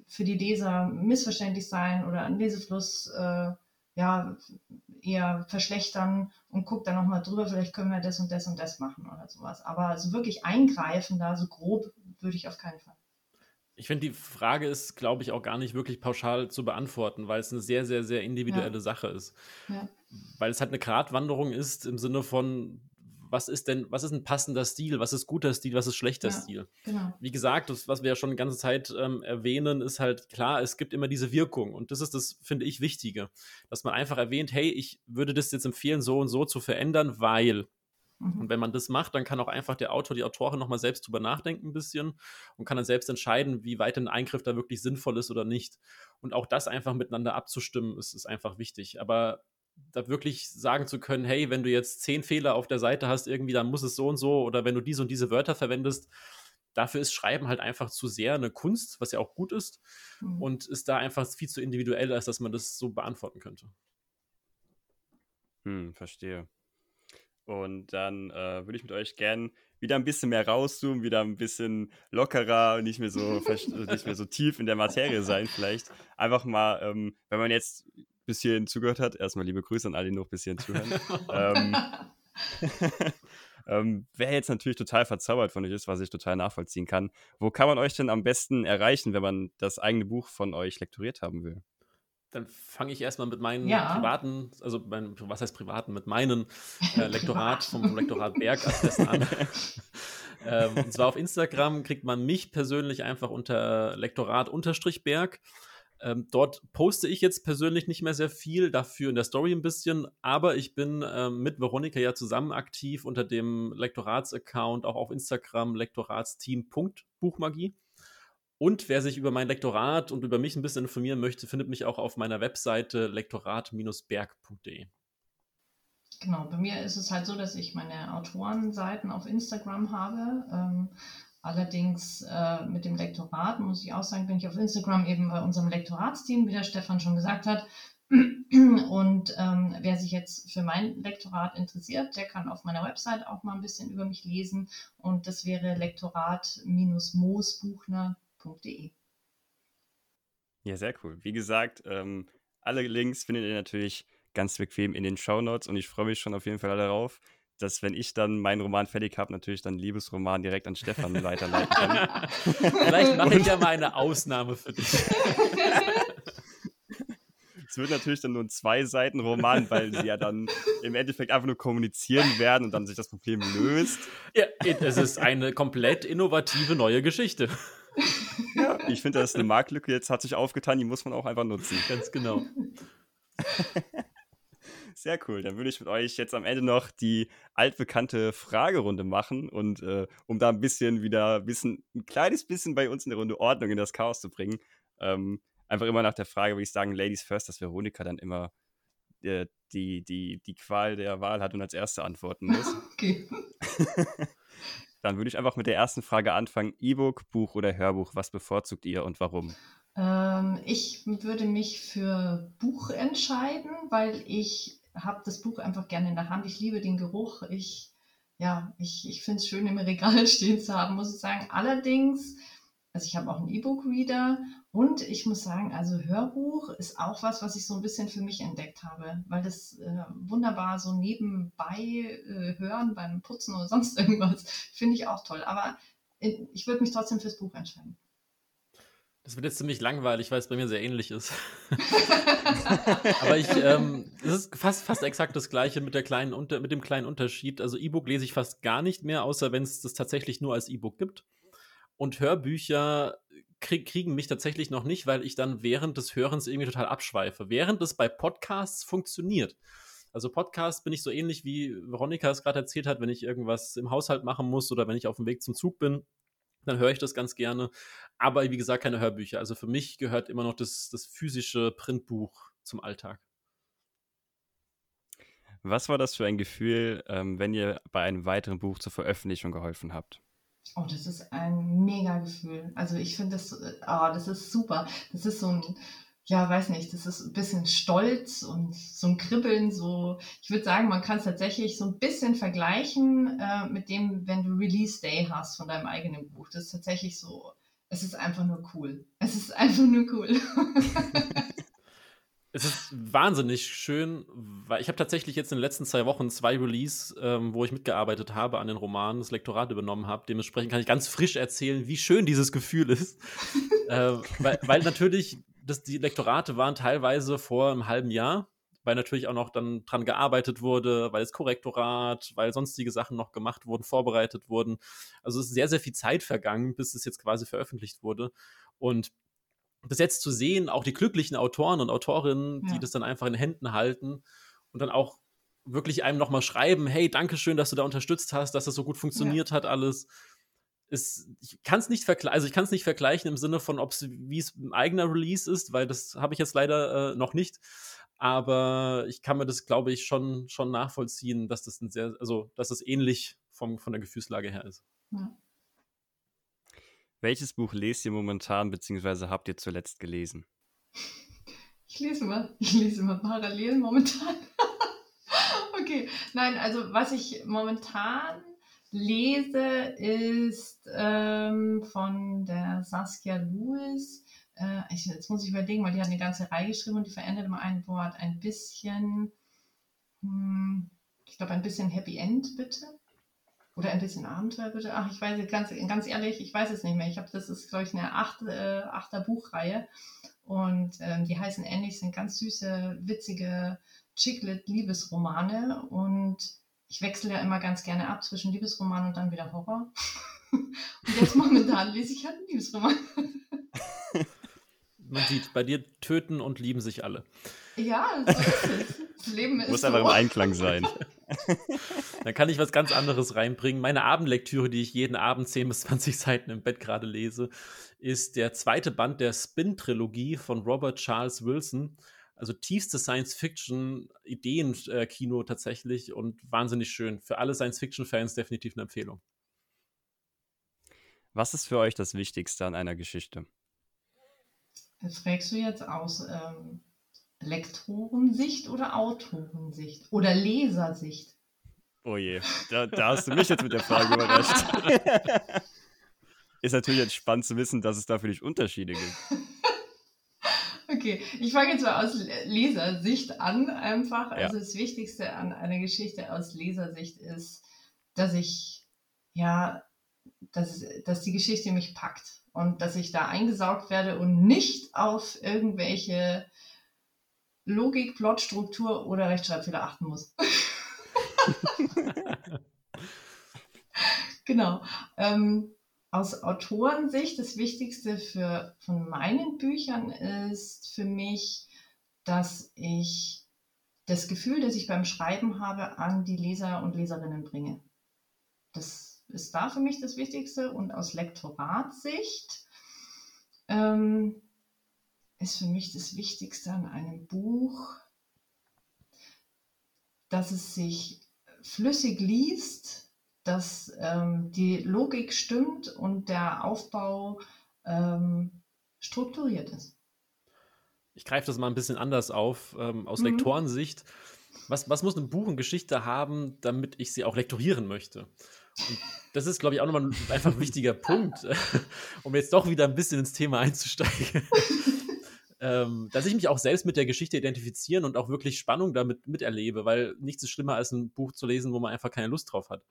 Speaker 2: für die Leser missverständlich sein oder ein Lesefluss äh, ja, eher verschlechtern und guckt dann nochmal drüber, vielleicht können wir das und das und das machen oder sowas. Aber so wirklich eingreifen da, so grob, würde ich auf keinen Fall.
Speaker 3: Ich finde, die Frage ist, glaube ich, auch gar nicht wirklich pauschal zu beantworten, weil es eine sehr, sehr, sehr individuelle ja. Sache ist. Ja. Weil es halt eine Gratwanderung ist im Sinne von, was ist denn, was ist ein passender Stil, was ist guter Stil, was ist schlechter ja, Stil. Genau. Wie gesagt, das, was wir ja schon die ganze Zeit ähm, erwähnen, ist halt klar, es gibt immer diese Wirkung und das ist das, finde ich, Wichtige, dass man einfach erwähnt, hey, ich würde das jetzt empfehlen, so und so zu verändern, weil. Mhm. Und wenn man das macht, dann kann auch einfach der Autor, die Autorin nochmal selbst drüber nachdenken ein bisschen und kann dann selbst entscheiden, wie weit ein Eingriff da wirklich sinnvoll ist oder nicht. Und auch das einfach miteinander abzustimmen, ist, ist einfach wichtig. Aber da wirklich sagen zu können, hey, wenn du jetzt zehn Fehler auf der Seite hast, irgendwie, dann muss es so und so, oder wenn du diese und diese Wörter verwendest, dafür ist Schreiben halt einfach zu sehr eine Kunst, was ja auch gut ist, mhm. und ist da einfach viel zu individuell, als dass man das so beantworten könnte.
Speaker 1: Hm, verstehe. Und dann äh, würde ich mit euch gern wieder ein bisschen mehr rauszoomen, wieder ein bisschen lockerer, nicht mehr so, nicht mehr so tief in der Materie sein, vielleicht. Einfach mal, ähm, wenn man jetzt bis hierhin zugehört hat, erstmal liebe Grüße an alle, die noch bis hierhin zuhören. [laughs] ähm, [laughs] ähm, wer jetzt natürlich total verzaubert von euch ist, was ich total nachvollziehen kann, wo kann man euch denn am besten erreichen, wenn man das eigene Buch von euch lektoriert haben will?
Speaker 3: Dann fange ich erstmal mit meinen ja. privaten, also mein, was heißt privaten, mit meinem äh, [laughs] Lektorat vom Lektorat Berg an. ähm, und zwar auf Instagram kriegt man mich persönlich einfach unter Lektorat-Berg. Ähm, dort poste ich jetzt persönlich nicht mehr sehr viel, dafür in der Story ein bisschen, aber ich bin ähm, mit Veronika ja zusammen aktiv unter dem Lektorats-Account, auch auf Instagram, lektoratsteam.buchmagie. Und wer sich über mein Lektorat und über mich ein bisschen informieren möchte, findet mich auch auf meiner Webseite lektorat-berg.de.
Speaker 2: Genau, bei mir ist es halt so, dass ich meine Autorenseiten auf Instagram habe. Ähm, allerdings äh, mit dem Lektorat, muss ich auch sagen, bin ich auf Instagram eben bei unserem Lektoratsteam, wie der Stefan schon gesagt hat. [clears throat] Und ähm, wer sich jetzt für mein Lektorat interessiert, der kann auf meiner Website auch mal ein bisschen über mich lesen. Und das wäre lektorat-moosbuchner.de.
Speaker 1: Ja, sehr cool. Wie gesagt, ähm, alle Links findet ihr natürlich ganz bequem in den Shownotes und ich freue mich schon auf jeden Fall darauf, dass wenn ich dann meinen Roman fertig habe, natürlich dann Liebesroman direkt an Stefan weiterleiten kann. [laughs]
Speaker 3: Vielleicht mache ich ja mal eine Ausnahme für dich. [laughs]
Speaker 1: Es wird natürlich dann nur ein zwei Seiten Roman, weil sie ja dann im Endeffekt einfach nur kommunizieren werden und dann sich das Problem löst.
Speaker 3: Ja, es ist eine komplett innovative neue Geschichte.
Speaker 1: Ja, ich finde, das ist eine Marktlücke jetzt hat sich aufgetan, die muss man auch einfach nutzen.
Speaker 3: Ganz genau. [laughs]
Speaker 1: Sehr cool. Dann würde ich mit euch jetzt am Ende noch die altbekannte Fragerunde machen und äh, um da ein bisschen wieder ein, bisschen, ein kleines bisschen bei uns in der Runde Ordnung in das Chaos zu bringen. Ähm, einfach immer nach der Frage, würde ich sagen, Ladies first, dass Veronika dann immer äh, die, die, die Qual der Wahl hat und als erste antworten muss. [laughs] Okay. [laughs] dann würde ich einfach mit der ersten Frage anfangen. E-Book, Buch oder Hörbuch, was bevorzugt ihr und warum?
Speaker 2: Ähm, ich würde mich für Buch entscheiden, weil ich habe das Buch einfach gerne in der Hand. Ich liebe den Geruch. Ich, ja, ich, ich finde es schön, im Regal [laughs] stehen zu haben, muss ich sagen. Allerdings, also ich habe auch einen E-Book-Reader und ich muss sagen, also Hörbuch ist auch was, was ich so ein bisschen für mich entdeckt habe, weil das äh, wunderbar so nebenbei äh, hören beim Putzen oder [laughs] sonst irgendwas, finde ich auch toll. Aber äh, ich würde mich trotzdem fürs Buch entscheiden.
Speaker 3: Das wird jetzt ziemlich langweilig, weil es bei mir sehr ähnlich ist. [laughs] Aber ich, ähm, es ist fast, fast exakt das Gleiche mit, der kleinen Unter mit dem kleinen Unterschied. Also E-Book lese ich fast gar nicht mehr, außer wenn es das tatsächlich nur als E-Book gibt. Und Hörbücher krieg, kriegen mich tatsächlich noch nicht, weil ich dann während des Hörens irgendwie total abschweife. Während es bei Podcasts funktioniert. Also Podcasts bin ich so ähnlich wie Veronika es gerade erzählt hat, wenn ich irgendwas im Haushalt machen muss oder wenn ich auf dem Weg zum Zug bin dann höre ich das ganz gerne. Aber wie gesagt, keine Hörbücher. Also für mich gehört immer noch das, das physische Printbuch zum Alltag.
Speaker 1: Was war das für ein Gefühl, ähm, wenn ihr bei einem weiteren Buch zur Veröffentlichung geholfen habt?
Speaker 2: Oh, das ist ein mega Gefühl. Also ich finde das, oh, das ist super. Das ist so ein, ja, weiß nicht, das ist ein bisschen Stolz und so ein Kribbeln, so, ich würde sagen, man kann es tatsächlich so ein bisschen vergleichen äh, mit dem, wenn du Release Day hast von deinem eigenen Buch. Das ist tatsächlich so, es ist einfach nur cool. Es ist [laughs] einfach nur cool. [laughs]
Speaker 3: es ist wahnsinnig schön, weil ich habe tatsächlich jetzt in den letzten zwei Wochen zwei Release, ähm, wo ich mitgearbeitet habe an den Romanen, das Lektorat übernommen habe. Dementsprechend kann ich ganz frisch erzählen, wie schön dieses Gefühl ist. [laughs] äh, weil, weil natürlich das, die Lektorate waren teilweise vor einem halben Jahr, weil natürlich auch noch dann dran gearbeitet wurde, weil es Korrektorat, weil sonstige Sachen noch gemacht wurden, vorbereitet wurden. Also es ist sehr, sehr viel Zeit vergangen, bis es jetzt quasi veröffentlicht wurde. Und bis jetzt zu sehen, auch die glücklichen Autoren und Autorinnen, ja. die das dann einfach in Händen halten und dann auch wirklich einem nochmal schreiben, hey, danke schön, dass du da unterstützt hast, dass das so gut funktioniert ja. hat alles ist, ich kann es nicht vergleichen, also ich kann es nicht vergleichen im Sinne von, ob es wie es ein eigener Release ist, weil das habe ich jetzt leider äh, noch nicht. Aber ich kann mir das, glaube ich, schon, schon nachvollziehen, dass das ein sehr, also dass das ähnlich vom, von der Gefühlslage her ist. Ja.
Speaker 1: Welches Buch lest ihr momentan, beziehungsweise habt ihr zuletzt gelesen?
Speaker 2: Ich lese mal, [laughs] ich lese mal parallel momentan. [laughs] okay, nein, also was ich momentan lese, ist ähm, von der Saskia Lewis. Äh, ich, jetzt muss ich überlegen, weil die hat eine ganze Reihe geschrieben und die verändert immer ein Wort ein bisschen. Hm, ich glaube, ein bisschen Happy End, bitte. Oder ein bisschen Abenteuer, bitte. Ach, ich weiß es ganz, ganz ehrlich, ich weiß es nicht mehr. Ich habe, das ist, glaube ich, eine acht, äh, achter Buchreihe. Und ähm, die heißen ähnlich, sind ganz süße, witzige Chiclet-Liebesromane. Und ich wechsle ja immer ganz gerne ab zwischen Liebesroman und dann wieder Horror. [laughs] und jetzt momentan lese ich halt einen Liebesroman. [laughs]
Speaker 3: Man sieht, bei dir töten und lieben sich alle.
Speaker 2: Ja, so ist es. Das Leben ist
Speaker 1: Muss
Speaker 2: so.
Speaker 1: aber im Einklang sein. [laughs]
Speaker 3: Dann kann ich was ganz anderes reinbringen. Meine Abendlektüre, die ich jeden Abend 10 bis 20 Seiten im Bett gerade lese, ist der zweite Band der Spin-Trilogie von Robert Charles Wilson. Also tiefste Science-Fiction-Ideen-Kino tatsächlich und wahnsinnig schön. Für alle Science-Fiction-Fans definitiv eine Empfehlung.
Speaker 1: Was ist für euch das Wichtigste an einer Geschichte?
Speaker 2: Das fragst du jetzt aus ähm, Lektorensicht oder Autorensicht oder Lesersicht?
Speaker 1: Oh je, da, da hast du mich jetzt mit der Frage überrascht. [laughs] ist natürlich jetzt spannend zu wissen, dass es da für dich Unterschiede gibt. [laughs]
Speaker 2: Okay, ich fange jetzt mal aus Lesersicht an einfach.
Speaker 1: Ja.
Speaker 2: Also das Wichtigste an einer Geschichte aus Lesersicht ist, dass ich, ja, dass, dass die Geschichte mich packt und dass ich da eingesaugt werde und nicht auf irgendwelche Logik, Plotstruktur oder Rechtschreibfehler achten muss. [laughs] [laughs] genau. Ähm, aus Autorensicht das Wichtigste für, von meinen Büchern ist für mich, dass ich das Gefühl, das ich beim Schreiben habe, an die Leser und Leserinnen bringe. Das ist da für mich das Wichtigste. Und aus Lektoratssicht ähm, ist für mich das Wichtigste an einem Buch, dass es sich flüssig liest, dass ähm, die Logik stimmt und der Aufbau ähm, strukturiert ist.
Speaker 3: Ich greife das mal ein bisschen anders auf, ähm, aus
Speaker 2: Mhm.
Speaker 3: Lektorensicht. Was, was muss ein Buch und Geschichte haben, damit ich sie auch lektorieren möchte? Und das ist, glaube ich, auch nochmal ein einfach ein wichtiger [laughs] Punkt, [laughs] um jetzt doch wieder ein bisschen ins Thema einzusteigen. [laughs] ähm, dass ich mich auch selbst mit der Geschichte identifizieren und auch wirklich Spannung damit miterlebe, weil nichts ist schlimmer, als ein Buch zu lesen, wo man einfach keine Lust drauf hat.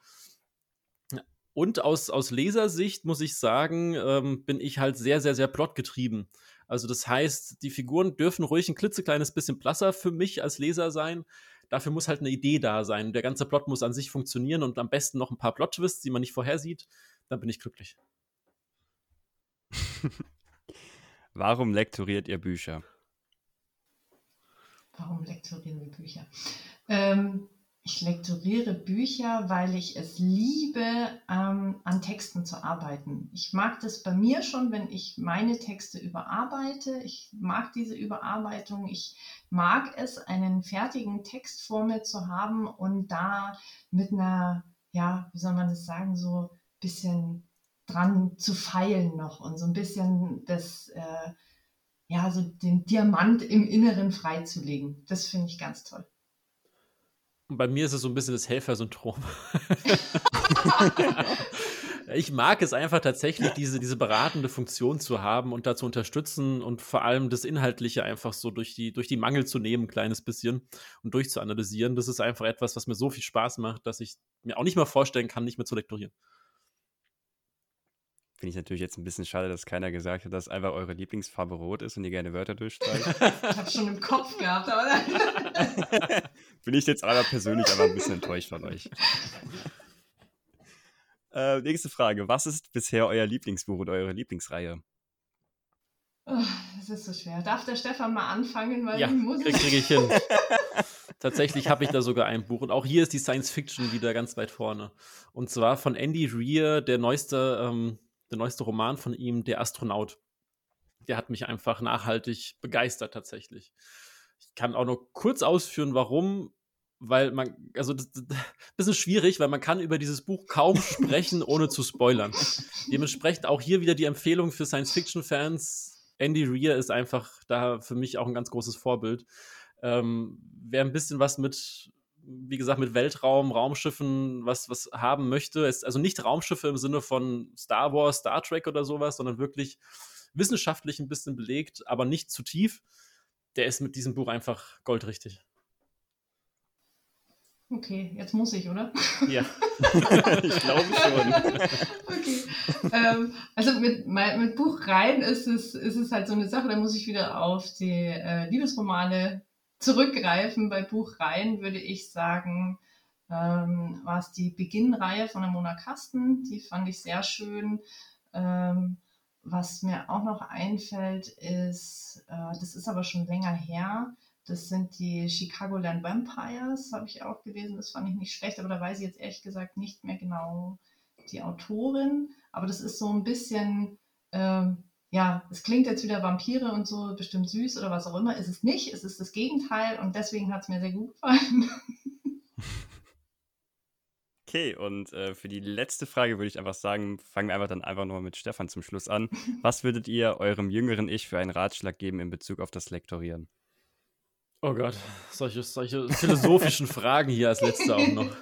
Speaker 3: Und aus, aus Lesersicht muss ich sagen, ähm, bin ich halt sehr, sehr, sehr plotgetrieben. Also das heißt, die Figuren dürfen ruhig ein klitzekleines bisschen blasser für mich als Leser sein. Dafür muss halt eine Idee da sein. Der ganze Plot muss an sich funktionieren und am besten noch ein paar Plot-Twists, die man nicht vorhersieht. Dann bin ich glücklich. [laughs]
Speaker 1: Warum lektoriert ihr Bücher?
Speaker 2: Warum lektorieren wir Bücher? Ähm, ich lektoriere Bücher, weil ich es liebe, ähm, an Texten zu arbeiten. Ich mag das bei mir schon, wenn ich meine Texte überarbeite. Ich mag diese Überarbeitung. Ich mag es, einen fertigen Text vor mir zu haben und da mit einer, ja, wie soll man das sagen, so ein bisschen dran zu feilen noch und so ein bisschen das, äh, ja, so den Diamant im Inneren freizulegen. Das finde ich ganz toll.
Speaker 3: Und bei mir ist es so ein bisschen das Helfersyndrom. [laughs] ich mag es einfach tatsächlich, diese, diese beratende Funktion zu haben und da zu unterstützen und vor allem das Inhaltliche einfach so durch die, durch die Mangel zu nehmen, ein kleines bisschen und durchzuanalysieren. Das ist einfach etwas, was mir so viel Spaß macht, dass ich mir auch nicht mal vorstellen kann, nicht mehr zu lektorieren.
Speaker 1: Finde ich natürlich jetzt ein bisschen schade, dass keiner gesagt hat, dass einfach eure Lieblingsfarbe rot ist und ihr gerne Wörter durchstreicht. [laughs]
Speaker 2: Ich habe schon im Kopf gehabt, aber [laughs]
Speaker 1: Bin ich jetzt aber persönlich aber ein bisschen enttäuscht von euch. [laughs] Äh, nächste Frage. Was ist bisher euer Lieblingsbuch oder eure Lieblingsreihe?
Speaker 2: Oh, das ist so schwer. Darf der Stefan mal anfangen, weil
Speaker 3: Ja,
Speaker 2: ich muss
Speaker 3: kriege krieg ich hin. Tatsächlich habe ich da sogar ein Buch. Und auch hier ist die Science Fiction wieder ganz weit vorne. Und zwar von Andy Rear, der neueste, ähm, der neueste Roman von ihm, Der Astronaut. Der hat mich einfach nachhaltig begeistert, tatsächlich. Ich kann auch nur kurz ausführen, warum. Weil man, also das, das, [laughs] bisschen schwierig, weil man kann über dieses Buch kaum [laughs] sprechen, ohne zu spoilern. Dementsprechend auch hier wieder die Empfehlung für Science-Fiction-Fans. Andy Rear ist einfach da für mich auch ein ganz großes Vorbild. Ähm, wer ein bisschen was mit, wie gesagt, mit Weltraum, Raumschiffen, was, was haben möchte, ist also nicht Raumschiffe im Sinne von Star Wars, Star Trek oder sowas, sondern wirklich wissenschaftlich ein bisschen belegt, aber nicht zu tief. Der ist mit diesem Buch einfach goldrichtig.
Speaker 2: Okay, jetzt muss ich, oder?
Speaker 3: Ja. [laughs]
Speaker 1: ich glaube schon.
Speaker 2: okay. Ähm, also mit, mit Buchreihen ist es, ist es halt so eine Sache, da muss ich wieder auf die äh, Liebesromane zurückgreifen. Bei Buchreihen würde ich sagen, ähm, war es die Beginnreihe von der Mona Kasten. Die fand ich sehr schön. Ähm, was mir auch noch einfällt, ist, äh, das ist aber schon länger her, das sind die Chicagoland Vampires, habe ich auch gelesen. Das fand ich nicht schlecht, aber da weiß ich jetzt ehrlich gesagt nicht mehr genau die Autorin. Aber das ist so ein bisschen, ähm, ja, es klingt jetzt wieder Vampire und so bestimmt süß oder was auch immer. Ist es nicht, es ist das Gegenteil und deswegen hat es mir sehr gut gefallen. [laughs]
Speaker 1: Okay, und äh, für die letzte Frage würde ich einfach sagen, fangen wir einfach dann einfach nochmal mit Stefan zum Schluss an. Was würdet ihr eurem jüngeren Ich für einen Ratschlag geben in Bezug auf das Lektorieren?
Speaker 3: Oh Gott, solche, solche [laughs] philosophischen Fragen hier als letzte auch noch.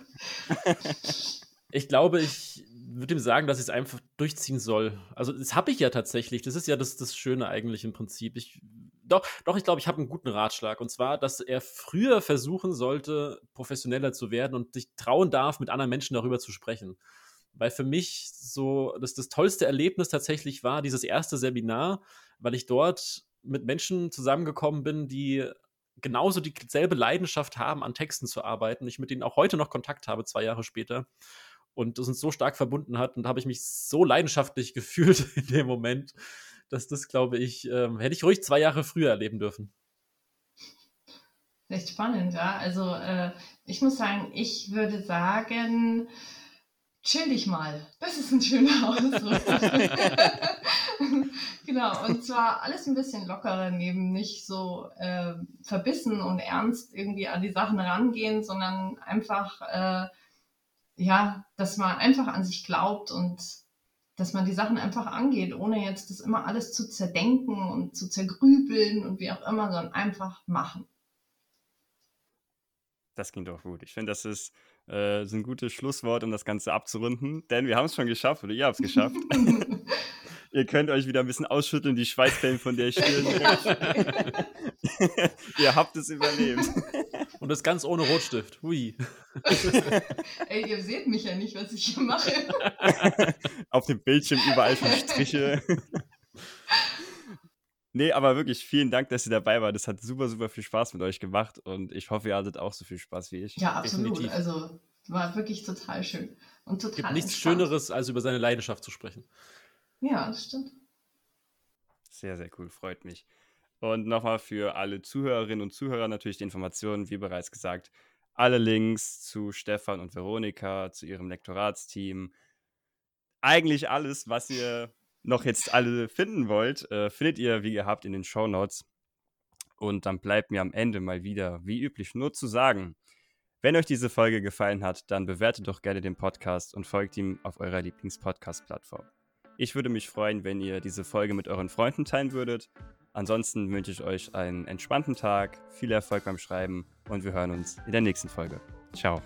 Speaker 3: [laughs] Ich glaube, ich würde ihm sagen, dass ich es einfach durchziehen soll. Also, das habe ich ja tatsächlich. Das ist ja das, das Schöne eigentlich im Prinzip. Ich, doch, doch, ich glaube, ich habe einen guten Ratschlag. Und zwar, dass er früher versuchen sollte, professioneller zu werden und sich trauen darf, mit anderen Menschen darüber zu sprechen. Weil für mich so das, das tollste Erlebnis tatsächlich war dieses erste Seminar, weil ich dort mit Menschen zusammengekommen bin, die genauso dieselbe Leidenschaft haben, an Texten zu arbeiten. Ich mit denen auch heute noch Kontakt habe, zwei Jahre später. Und das uns so stark verbunden hat. Und da habe ich mich so leidenschaftlich [laughs] gefühlt in dem Moment, dass das, glaube ich, ähm, hätte ich ruhig zwei Jahre früher erleben dürfen.
Speaker 2: Recht spannend, ja. Also äh, ich muss sagen, ich würde sagen, chill dich mal. Das ist ein schöner [laughs] Ausdruck. [laughs] genau, und zwar alles ein bisschen lockerer nehmen, nicht so äh, verbissen und ernst irgendwie an die Sachen rangehen, sondern einfach, äh, ja, dass man einfach an sich glaubt und dass man die Sachen einfach angeht, ohne jetzt das immer alles zu zerdenken und zu zergrübeln und wie auch immer, sondern einfach machen.
Speaker 1: Das klingt doch gut. Ich finde, das ist äh, so ein gutes Schlusswort, um das Ganze abzurunden, denn wir haben es schon geschafft oder ihr habt es geschafft. [laughs] Ihr könnt euch wieder ein bisschen ausschütteln, die Schweißperlen von der Stirn. [laughs] [laughs] ihr habt es überlebt.
Speaker 3: Und das ganz ohne Rotstift. Hui. [laughs]
Speaker 2: Ey, ihr seht mich ja nicht, was ich hier mache. [laughs]
Speaker 1: Auf dem Bildschirm überall schon Striche. [laughs] Nee, aber wirklich vielen Dank, dass ihr dabei wart. Das hat super, super viel Spaß mit euch gemacht und ich hoffe, ihr hattet auch so viel Spaß wie ich.
Speaker 2: Ja, absolut. Definitiv. Also war wirklich total schön und total. Es
Speaker 3: gibt nichts Schöneres, als über seine Leidenschaft zu sprechen.
Speaker 2: Ja, das stimmt.
Speaker 1: Sehr, sehr cool, freut mich. Und nochmal für alle Zuhörerinnen und Zuhörer natürlich die Informationen, wie bereits gesagt, alle Links zu Stefan und Veronika, zu ihrem Lektoratsteam. Eigentlich alles, was ihr noch jetzt alle finden wollt, äh, findet ihr wie gehabt in den Show Notes. Und dann bleibt mir am Ende mal wieder, wie üblich, nur zu sagen, wenn euch diese Folge gefallen hat, dann bewertet doch gerne den Podcast und folgt ihm auf eurer Lieblings-Podcast-Plattform. Ich würde mich freuen, wenn ihr diese Folge mit euren Freunden teilen würdet. Ansonsten wünsche ich euch einen entspannten Tag, viel Erfolg beim Schreiben und wir hören uns in der nächsten Folge. Ciao.